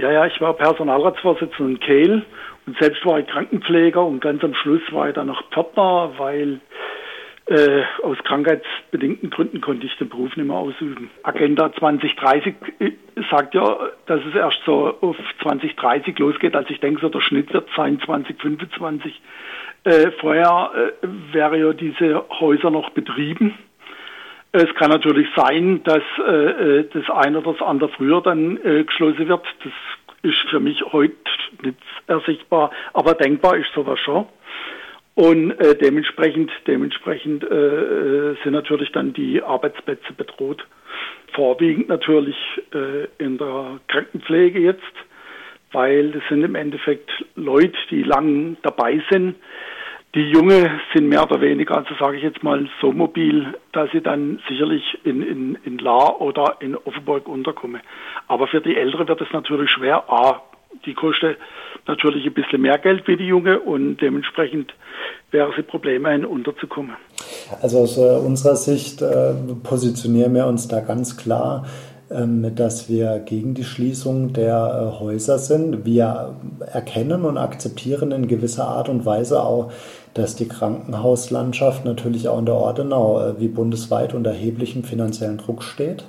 Ja, ja, ich war Personalratsvorsitzender in Kehl und selbst war ich Krankenpfleger und ganz am Schluss war ich dann noch Pförtner, weil äh, aus krankheitsbedingten Gründen konnte ich den Beruf nicht mehr ausüben. Agenda 2030 äh, sagt ja, dass es erst so auf 2030 losgeht. Also ich denke, so der Schnitt wird sein 2025. Äh, vorher äh, wäre ja diese Häuser noch betrieben. Es kann natürlich sein, dass äh, äh, das eine oder das andere früher dann äh, geschlossen wird. Das ist für mich heute nicht ersichtbar, aber denkbar ist sowas schon. Und äh, dementsprechend, dementsprechend äh, äh, sind natürlich dann die Arbeitsplätze bedroht. Vorwiegend natürlich äh, in der Krankenpflege jetzt, weil das sind im Endeffekt Leute, die lang dabei sind, die Junge sind mehr oder weniger, also sage ich jetzt mal, so mobil, dass sie dann sicherlich in, in, in La oder in Offenburg unterkommen. Aber für die Ältere wird es natürlich schwer. A, die kostet natürlich ein bisschen mehr Geld wie die Junge und dementsprechend wäre sie Probleme, ein unterzukommen. Also aus äh, unserer Sicht äh, positionieren wir uns da ganz klar dass wir gegen die Schließung der äh, Häuser sind. Wir erkennen und akzeptieren in gewisser Art und Weise auch, dass die Krankenhauslandschaft natürlich auch in der Ordenau äh, wie bundesweit unter erheblichem finanziellen Druck steht.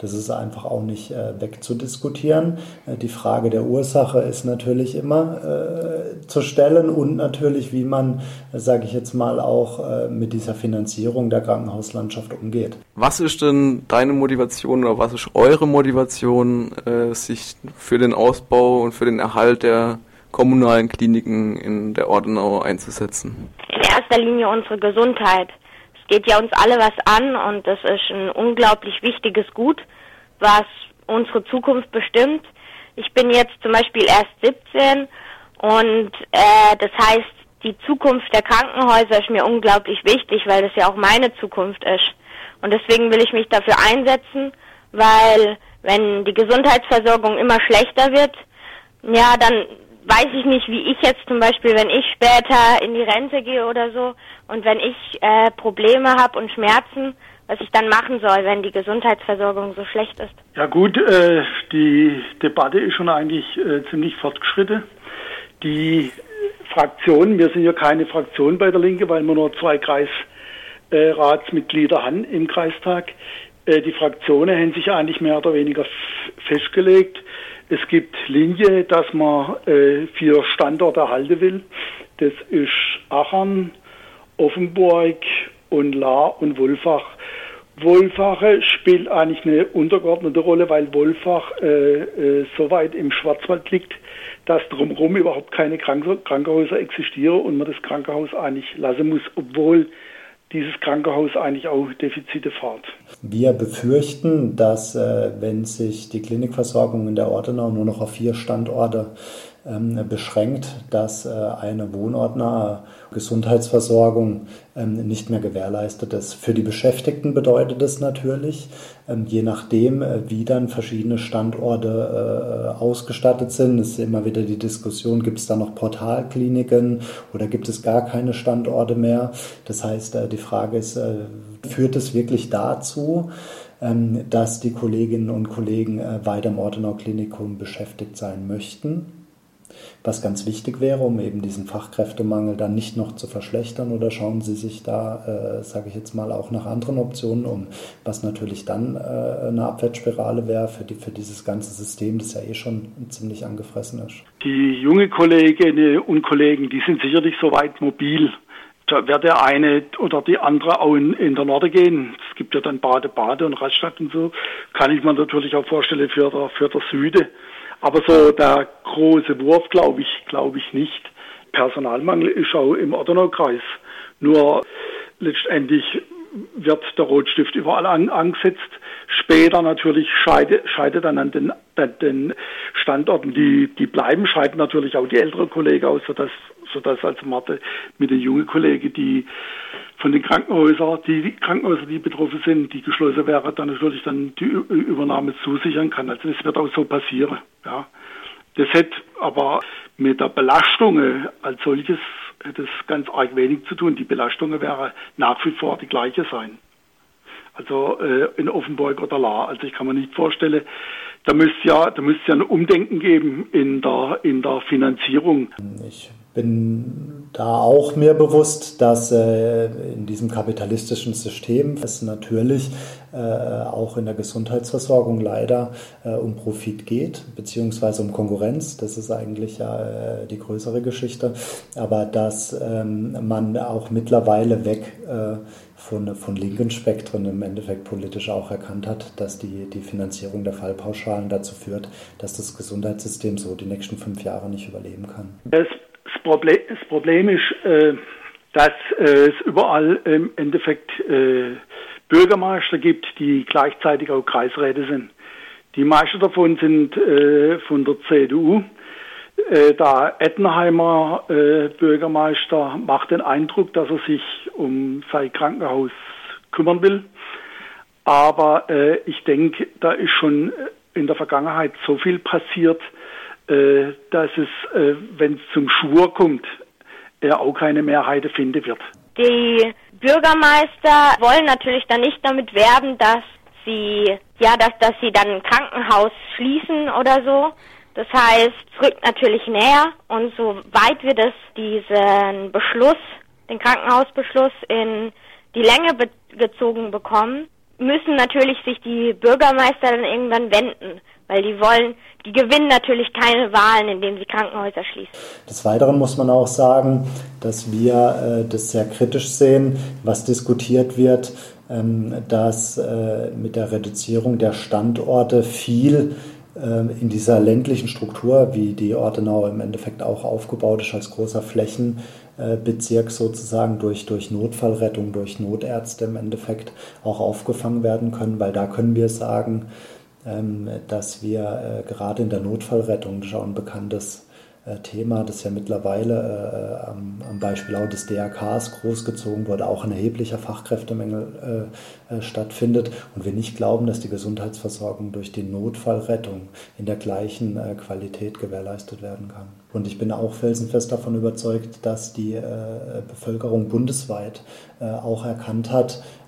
Das ist einfach auch nicht äh, wegzudiskutieren. Äh, die Frage der Ursache ist natürlich immer äh, zu stellen und natürlich, wie man, äh, sage ich jetzt mal, auch äh, mit dieser Finanzierung der Krankenhauslandschaft umgeht. Was ist denn deine Motivation oder was ist eure Motivation, äh, sich für den Ausbau und für den Erhalt der kommunalen Kliniken in der Ordenau einzusetzen? In erster Linie unsere Gesundheit geht ja uns alle was an und das ist ein unglaublich wichtiges Gut, was unsere Zukunft bestimmt. Ich bin jetzt zum Beispiel erst 17 und äh, das heißt, die Zukunft der Krankenhäuser ist mir unglaublich wichtig, weil das ja auch meine Zukunft ist. Und deswegen will ich mich dafür einsetzen, weil wenn die Gesundheitsversorgung immer schlechter wird, ja, dann weiß ich nicht, wie ich jetzt zum Beispiel, wenn ich später in die Rente gehe oder so und wenn ich äh, Probleme habe und Schmerzen, was ich dann machen soll, wenn die Gesundheitsversorgung so schlecht ist. Ja gut, äh, die Debatte ist schon eigentlich äh, ziemlich fortgeschritten. Die Fraktion, wir sind ja keine Fraktion bei der Linke, weil wir nur zwei Kreisratsmitglieder haben im Kreistag. Äh, die Fraktionen haben sich eigentlich mehr oder weniger festgelegt, es gibt Linie, dass man äh, vier Standorte halten will. Das ist Aachen, Offenburg und La und Wolfach. Wolfache spielt eigentlich eine untergeordnete Rolle, weil Wolfach äh, äh, so weit im Schwarzwald liegt, dass drumherum überhaupt keine Krankenhäuser existieren und man das Krankenhaus eigentlich lassen muss, obwohl dieses Krankenhaus eigentlich auch Defizite fahrt. Wir befürchten, dass äh, wenn sich die Klinikversorgung in der Ortenau nur noch auf vier Standorte beschränkt, dass äh, eine wohnortnahe Gesundheitsversorgung ähm, nicht mehr gewährleistet ist. Für die Beschäftigten bedeutet es natürlich, ähm, je nachdem, äh, wie dann verschiedene Standorte äh, ausgestattet sind, ist immer wieder die Diskussion, gibt es da noch Portalkliniken oder gibt es gar keine Standorte mehr? Das heißt, die Frage ist, führt es wirklich dazu, dass die Kolleginnen und Kollegen weiter im Ortenau Klinikum beschäftigt sein möchten? Was ganz wichtig wäre, um eben diesen Fachkräftemangel dann nicht noch zu verschlechtern? Oder schauen Sie sich da, äh, sage ich jetzt mal, auch nach anderen Optionen um, was natürlich dann äh, eine Abwärtsspirale wäre für, die, für dieses ganze System, das ja eh schon ziemlich angefressen ist? Die junge Kolleginnen und Kollegen, die sind sicherlich soweit mobil. Da wird der eine oder die andere auch in, in der Norde gehen. Es gibt ja dann Bade, Bade und Raststadt und so. Kann ich mir natürlich auch vorstellen für der, für der Süde. Aber so der große Wurf glaube ich, glaube ich nicht. Personalmangel ist auch im Ordenaukreis. Nur letztendlich wird der Rotstift überall an, angesetzt. Später natürlich scheidet, scheidet dann an den, an den Standorten, die, die bleiben, scheiden natürlich auch die älteren Kollegen aus, sodass, sodass also Mathe mit den jungen Kollegen, die von den Krankenhäusern, die Krankenhäuser, die betroffen sind, die geschlossen wären, dann natürlich dann die Übernahme zusichern kann. Also das wird auch so passieren. Ja. Das hätte aber mit der Belastung als solches das ganz arg wenig zu tun. Die Belastung wäre nach wie vor die gleiche sein. Also äh, in Offenburg oder La. Also ich kann mir nicht vorstellen, da müsste ja, da müsste ja ein Umdenken geben in der, in der Finanzierung. Ich bin da auch mir bewusst, dass äh, in diesem kapitalistischen System es natürlich äh, auch in der Gesundheitsversorgung leider äh, um Profit geht, beziehungsweise um Konkurrenz. Das ist eigentlich ja äh, die größere Geschichte. Aber dass ähm, man auch mittlerweile weg äh, von, von linken Spektren im Endeffekt politisch auch erkannt hat, dass die, die Finanzierung der Fallpauschalen dazu führt, dass das Gesundheitssystem so die nächsten fünf Jahre nicht überleben kann. Das Problem, das Problem ist, äh, dass äh, es überall im Endeffekt äh, Bürgermeister gibt, die gleichzeitig auch Kreisräte sind. Die meisten davon sind äh, von der CDU. Äh, der Ettenheimer äh, Bürgermeister macht den Eindruck, dass er sich um sein Krankenhaus kümmern will. Aber äh, ich denke, da ist schon in der Vergangenheit so viel passiert, dass es, äh, wenn es zum Schwur kommt, er auch keine Mehrheit finden wird. Die Bürgermeister wollen natürlich dann nicht damit werben, dass sie ja, dass, dass sie dann ein Krankenhaus schließen oder so. Das heißt, es rückt natürlich näher und soweit wir das diesen Beschluss, den Krankenhausbeschluss in die Länge be gezogen bekommen, müssen natürlich sich die Bürgermeister dann irgendwann wenden, weil die wollen, die gewinnen natürlich keine Wahlen, indem sie Krankenhäuser schließen. Des Weiteren muss man auch sagen, dass wir äh, das sehr kritisch sehen, was diskutiert wird, ähm, dass äh, mit der Reduzierung der Standorte viel ähm, in dieser ländlichen Struktur, wie die Ortenau im Endeffekt auch aufgebaut ist als großer Flächenbezirk sozusagen durch, durch Notfallrettung, durch Notärzte im Endeffekt auch aufgefangen werden können, weil da können wir sagen, dass wir äh, gerade in der Notfallrettung schon ein bekanntes äh, Thema, das ja mittlerweile äh, am, am, Beispiel auch des DRKs großgezogen wurde, auch ein erheblicher Fachkräftemangel äh, stattfindet und wir nicht glauben, dass die Gesundheitsversorgung durch die Notfallrettung in der gleichen Qualität gewährleistet werden kann. Und ich bin auch felsenfest davon überzeugt, dass die Bevölkerung bundesweit auch erkannt hat, ähm,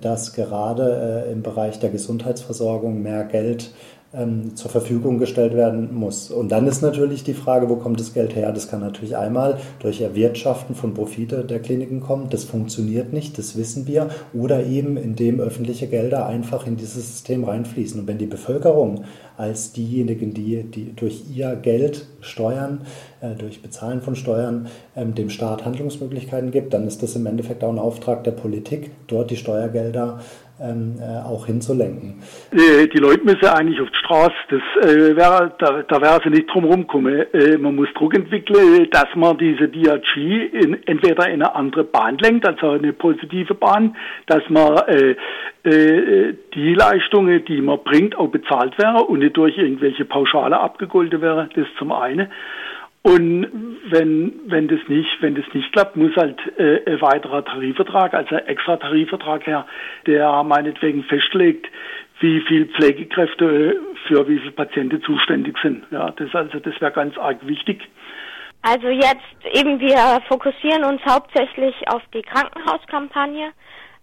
dass gerade im Bereich der Gesundheitsversorgung mehr Geld ähm, zur Verfügung gestellt werden muss. Und dann ist natürlich die Frage, wo kommt das Geld her? Das kann natürlich einmal durch Erwirtschaften von Profite der Kliniken kommen. Das funktioniert nicht, das wissen wir. Oder eben indem öffentliche Gelder einfach in dieses System reinfließen. Und wenn die Bevölkerung als diejenigen, die, die durch ihr Geld Steuern, äh, durch Bezahlen von Steuern ähm, dem Staat Handlungsmöglichkeiten gibt, dann ist das im Endeffekt auch ein Auftrag der Politik, dort die Steuergelder ähm, äh, auch hinzulenken. Äh, die Leute müssen eigentlich auf die Straße. Das, äh, wär, da, da wäre sie nicht drum rumkommen. Äh, man muss Druck entwickeln, dass man diese DRG in, entweder in eine andere Bahn lenkt, also eine positive Bahn, dass man äh, äh, die Leistungen, die man bringt, auch bezahlt wäre und nicht durch irgendwelche Pauschale abgegolten wäre. Das zum einen. Und wenn, wenn das nicht, wenn das nicht klappt, muss halt äh, ein weiterer Tarifvertrag, also ein extra Tarifvertrag her, der meinetwegen festlegt, wie viel Pflegekräfte für wie viele Patienten zuständig sind. Ja, das also, das wäre ganz arg wichtig. Also jetzt eben, wir fokussieren uns hauptsächlich auf die Krankenhauskampagne.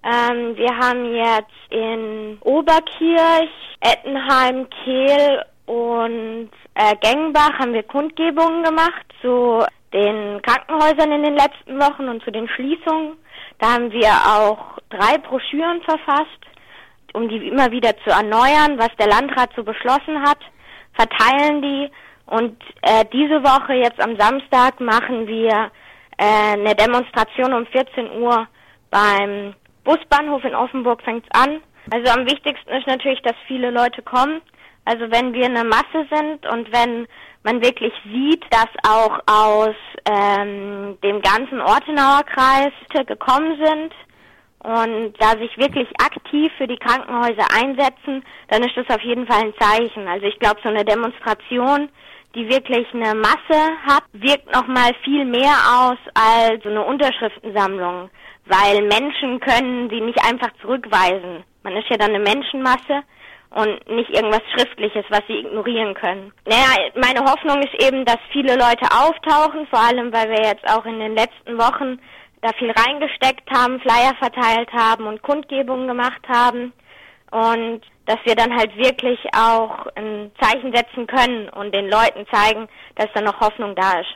Ähm, wir haben jetzt in Oberkirch, Ettenheim, Kehl und äh, Gengenbach haben wir Kundgebungen gemacht zu den Krankenhäusern in den letzten Wochen und zu den Schließungen. Da haben wir auch drei Broschüren verfasst, um die immer wieder zu erneuern, was der Landrat so beschlossen hat, verteilen die und äh, diese Woche jetzt am Samstag machen wir äh, eine Demonstration um 14 Uhr beim Busbahnhof in Offenburg fängt's an. Also am wichtigsten ist natürlich, dass viele Leute kommen. Also wenn wir eine Masse sind und wenn man wirklich sieht, dass auch aus ähm, dem ganzen Ortenauer Kreis gekommen sind und da sich wirklich aktiv für die Krankenhäuser einsetzen, dann ist das auf jeden Fall ein Zeichen. Also ich glaube, so eine Demonstration, die wirklich eine Masse hat, wirkt nochmal viel mehr aus als so eine Unterschriftensammlung, weil Menschen können sie nicht einfach zurückweisen. Man ist ja dann eine Menschenmasse und nicht irgendwas Schriftliches, was sie ignorieren können. Naja, meine Hoffnung ist eben, dass viele Leute auftauchen, vor allem weil wir jetzt auch in den letzten Wochen da viel reingesteckt haben, Flyer verteilt haben und Kundgebungen gemacht haben. Und dass wir dann halt wirklich auch ein Zeichen setzen können und den Leuten zeigen, dass da noch Hoffnung da ist.